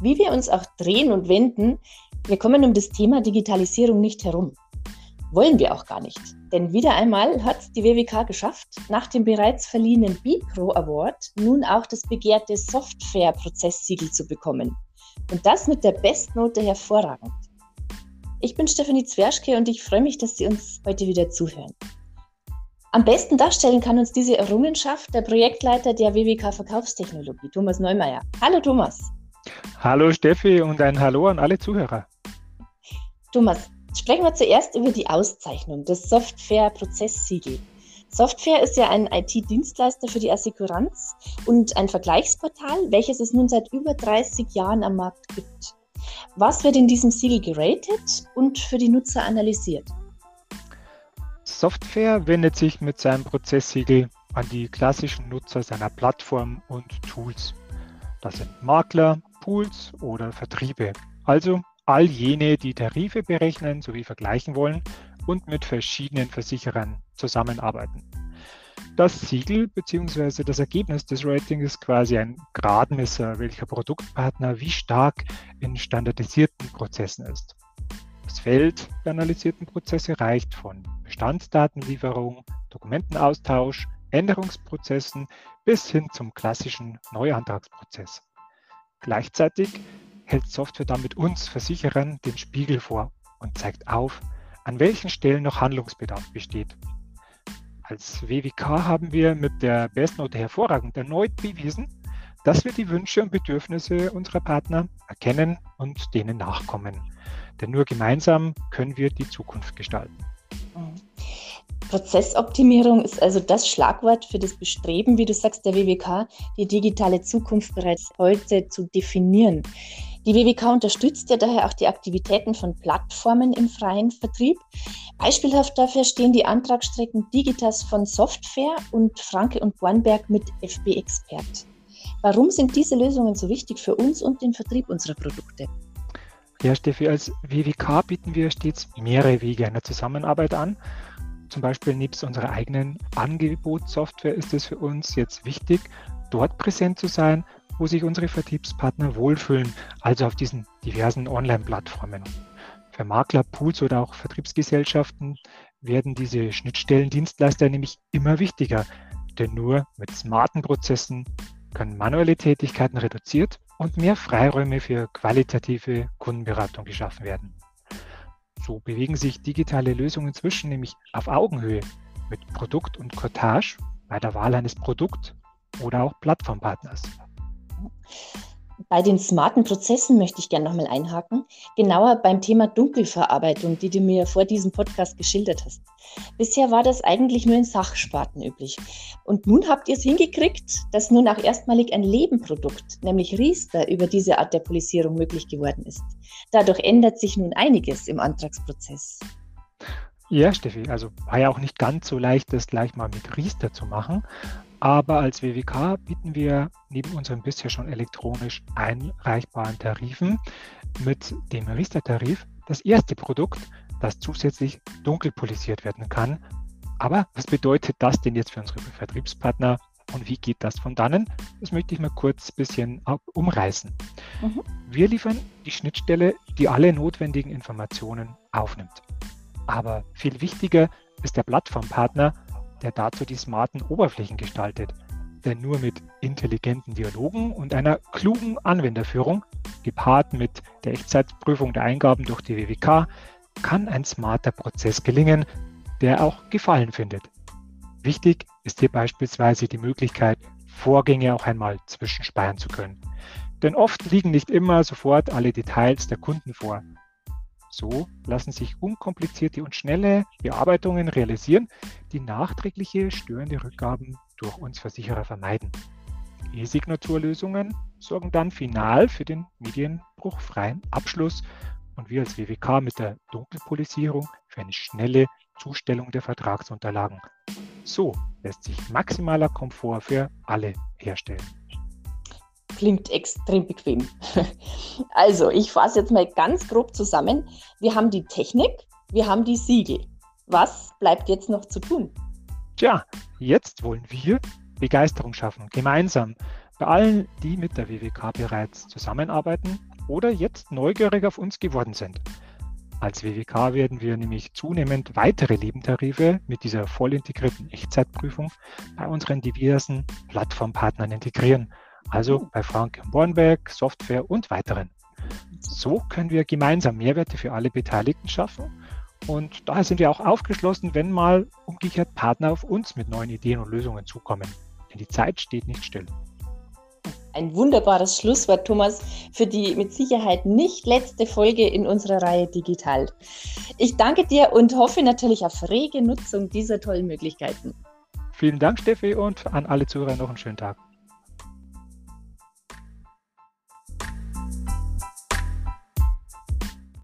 Wie wir uns auch drehen und wenden, wir kommen um das Thema Digitalisierung nicht herum. Wollen wir auch gar nicht. Denn wieder einmal hat die WWK geschafft, nach dem bereits verliehenen BIPRO Award nun auch das begehrte Software-Prozesssiegel zu bekommen. Und das mit der Bestnote hervorragend. Ich bin Stefanie Zwerschke und ich freue mich, dass Sie uns heute wieder zuhören. Am besten darstellen kann uns diese Errungenschaft der Projektleiter der WWK Verkaufstechnologie, Thomas Neumeier. Hallo Thomas. Hallo Steffi und ein Hallo an alle Zuhörer. Thomas, sprechen wir zuerst über die Auszeichnung des Software-Prozesssiegel. Software ist ja ein IT-Dienstleister für die Assekuranz und ein Vergleichsportal, welches es nun seit über 30 Jahren am Markt gibt. Was wird in diesem Siegel geratet und für die Nutzer analysiert? Software wendet sich mit seinem Prozesssiegel an die klassischen Nutzer seiner Plattform und Tools. Das sind Makler, Pools oder Vertriebe. Also all jene, die Tarife berechnen sowie vergleichen wollen und mit verschiedenen Versicherern zusammenarbeiten. Das Siegel bzw. das Ergebnis des Ratings ist quasi ein Gradmesser, welcher Produktpartner wie stark in standardisierten Prozessen ist. Das Feld der analysierten Prozesse reicht von Bestandsdatenlieferung, Dokumentenaustausch, Änderungsprozessen bis hin zum klassischen Neuantragsprozess. Gleichzeitig hält Software damit uns Versicherern den Spiegel vor und zeigt auf, an welchen Stellen noch Handlungsbedarf besteht. Als WWK haben wir mit der Bestnote hervorragend erneut bewiesen, dass wir die Wünsche und Bedürfnisse unserer Partner erkennen und denen nachkommen. Denn nur gemeinsam können wir die Zukunft gestalten. Prozessoptimierung ist also das Schlagwort für das Bestreben, wie du sagst, der WWK, die digitale Zukunft bereits heute zu definieren. Die WWK unterstützt ja daher auch die Aktivitäten von Plattformen im freien Vertrieb. Beispielhaft dafür stehen die Antragsstrecken Digitas von Software und Franke und Bornberg mit FB Expert. Warum sind diese Lösungen so wichtig für uns und den Vertrieb unserer Produkte? Ja, Steffi, als WWK bieten wir stets mehrere Wege einer Zusammenarbeit an. Zum Beispiel nebst unserer eigenen Angebotssoftware ist es für uns jetzt wichtig, dort präsent zu sein, wo sich unsere Vertriebspartner wohlfühlen, also auf diesen diversen Online-Plattformen. Für Makler, Pools oder auch Vertriebsgesellschaften werden diese Schnittstellendienstleister nämlich immer wichtiger, denn nur mit smarten Prozessen können manuelle Tätigkeiten reduziert und mehr Freiräume für qualitative Kundenberatung geschaffen werden. So bewegen sich digitale Lösungen inzwischen nämlich auf Augenhöhe mit Produkt und Cottage bei der Wahl eines Produkt- oder auch Plattformpartners. Bei den smarten Prozessen möchte ich gerne nochmal einhaken. Genauer beim Thema Dunkelverarbeitung, die du mir vor diesem Podcast geschildert hast. Bisher war das eigentlich nur in Sachsparten üblich. Und nun habt ihr es hingekriegt, dass nun auch erstmalig ein Lebenprodukt, nämlich Riester, über diese Art der Polisierung möglich geworden ist. Dadurch ändert sich nun einiges im Antragsprozess. Ja, Steffi, also war ja auch nicht ganz so leicht, das gleich mal mit Riester zu machen. Aber als WWK bieten wir neben unseren bisher schon elektronisch einreichbaren Tarifen mit dem Riester-Tarif das erste Produkt, das zusätzlich dunkel polisiert werden kann. Aber was bedeutet das denn jetzt für unsere Vertriebspartner und wie geht das von dannen? Das möchte ich mal kurz ein bisschen umreißen. Mhm. Wir liefern die Schnittstelle, die alle notwendigen Informationen aufnimmt. Aber viel wichtiger ist der Plattformpartner, der dazu die smarten Oberflächen gestaltet. Denn nur mit intelligenten Dialogen und einer klugen Anwenderführung, gepaart mit der Echtzeitprüfung der Eingaben durch die WWK, kann ein smarter Prozess gelingen, der auch Gefallen findet. Wichtig ist hier beispielsweise die Möglichkeit, Vorgänge auch einmal zwischenspeichern zu können. Denn oft liegen nicht immer sofort alle Details der Kunden vor. So lassen sich unkomplizierte und schnelle Bearbeitungen realisieren, die nachträgliche störende Rückgaben durch uns Versicherer vermeiden. E-Signaturlösungen sorgen dann final für den medienbruchfreien Abschluss und wir als WWK mit der Dunkelpolisierung für eine schnelle Zustellung der Vertragsunterlagen. So lässt sich maximaler Komfort für alle herstellen klingt extrem bequem. Also, ich fasse jetzt mal ganz grob zusammen. Wir haben die Technik, wir haben die Siegel. Was bleibt jetzt noch zu tun? Tja, jetzt wollen wir Begeisterung schaffen, gemeinsam Bei allen, die mit der WWK bereits zusammenarbeiten oder jetzt neugierig auf uns geworden sind. Als WWK werden wir nämlich zunehmend weitere Lebentarife mit dieser voll integrierten Echtzeitprüfung bei unseren diversen Plattformpartnern integrieren, also bei Frank Bornberg, Software und weiteren. So können wir gemeinsam Mehrwerte für alle Beteiligten schaffen und daher sind wir auch aufgeschlossen, wenn mal umgekehrt Partner auf uns mit neuen Ideen und Lösungen zukommen. Denn die Zeit steht nicht still. Ein wunderbares Schlusswort, Thomas, für die mit Sicherheit nicht letzte Folge in unserer Reihe Digital. Ich danke dir und hoffe natürlich auf rege Nutzung dieser tollen Möglichkeiten. Vielen Dank, Steffi, und an alle Zuhörer noch einen schönen Tag.